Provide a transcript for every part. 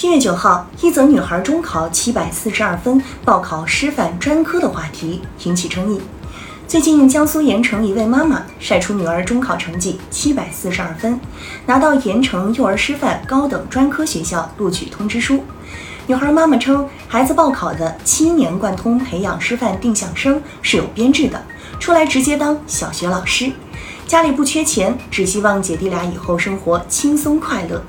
七月九号，一则女孩中考七百四十二分报考师范专科的话题引起争议。最近，江苏盐城一位妈妈晒出女儿中考成绩七百四十二分，拿到盐城幼儿师范高等专科学校录取通知书。女孩妈妈称，孩子报考的七年贯通培养师范定向生是有编制的，出来直接当小学老师。家里不缺钱，只希望姐弟俩以后生活轻松快乐。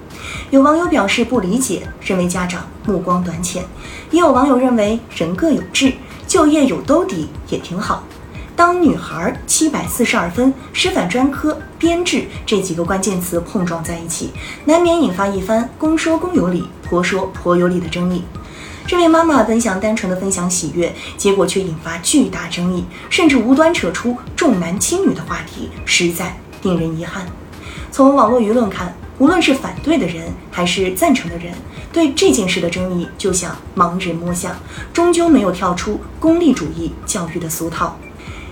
有网友表示不理解，认为家长目光短浅；也有网友认为人各有志，就业有兜底也挺好。当女孩七百四十二分，师范专科编制这几个关键词碰撞在一起，难免引发一番公说公有理，婆说婆有理的争议。这位妈妈本想单纯的分享喜悦，结果却引发巨大争议，甚至无端扯出重男轻女的话题，实在令人遗憾。从网络舆论看，无论是反对的人还是赞成的人，对这件事的争议就像盲人摸象，终究没有跳出功利主义教育的俗套。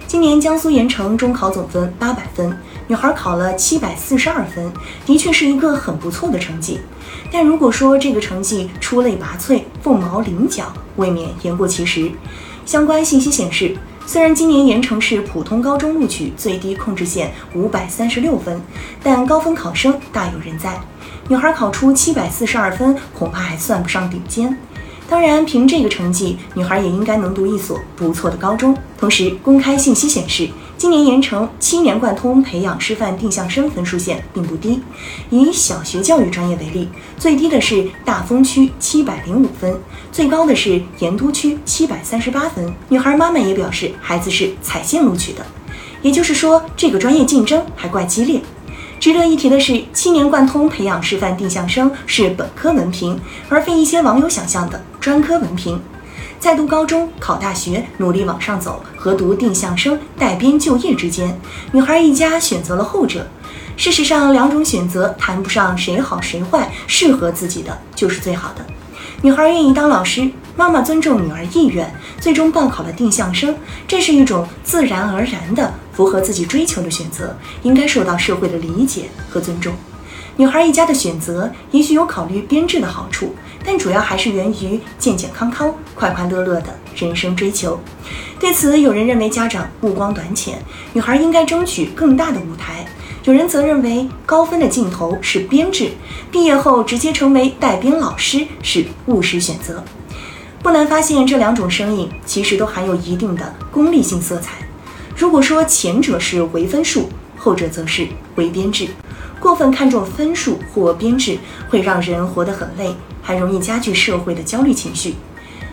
今年江苏盐城中考总分八百分，女孩考了七百四十二分，的确是一个很不错的成绩。但如果说这个成绩出类拔萃、凤毛麟角，未免言过其实。相关信息显示，虽然今年盐城市普通高中录取最低控制线五百三十六分，但高分考生大有人在。女孩考出七百四十二分，恐怕还算不上顶尖。当然，凭这个成绩，女孩也应该能读一所不错的高中。同时，公开信息显示，今年盐城七年贯通培养师范定向生分数线并不低。以小学教育专业为例，最低的是大丰区七百零五分，最高的是盐都区七百三十八分。女孩妈妈也表示，孩子是踩线录取的，也就是说，这个专业竞争还怪激烈。值得一提的是，七年贯通培养师范定向生是本科文凭，而非一些网友想象的专科文凭。在读高中、考大学、努力往上走和读定向生带编就业之间，女孩一家选择了后者。事实上，两种选择谈不上谁好谁坏，适合自己的就是最好的。女孩愿意当老师，妈妈尊重女儿意愿，最终报考了定向生，这是一种自然而然的符合自己追求的选择，应该受到社会的理解和尊重。女孩一家的选择也许有考虑编制的好处，但主要还是源于健健康康、快快乐乐的人生追求。对此，有人认为家长目光短浅，女孩应该争取更大的舞台。有人则认为高分的尽头是编制，毕业后直接成为带编老师是务实选择。不难发现，这两种声音其实都含有一定的功利性色彩。如果说前者是唯分数，后者则是唯编制。过分看重分数或编制，会让人活得很累，还容易加剧社会的焦虑情绪。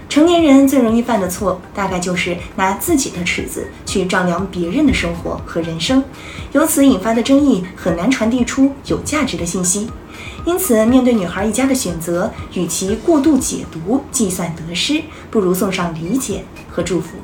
成年人最容易犯的错，大概就是拿自己的尺子去丈量别人的生活和人生，由此引发的争议很难传递出有价值的信息。因此，面对女孩一家的选择，与其过度解读、计算得失，不如送上理解和祝福。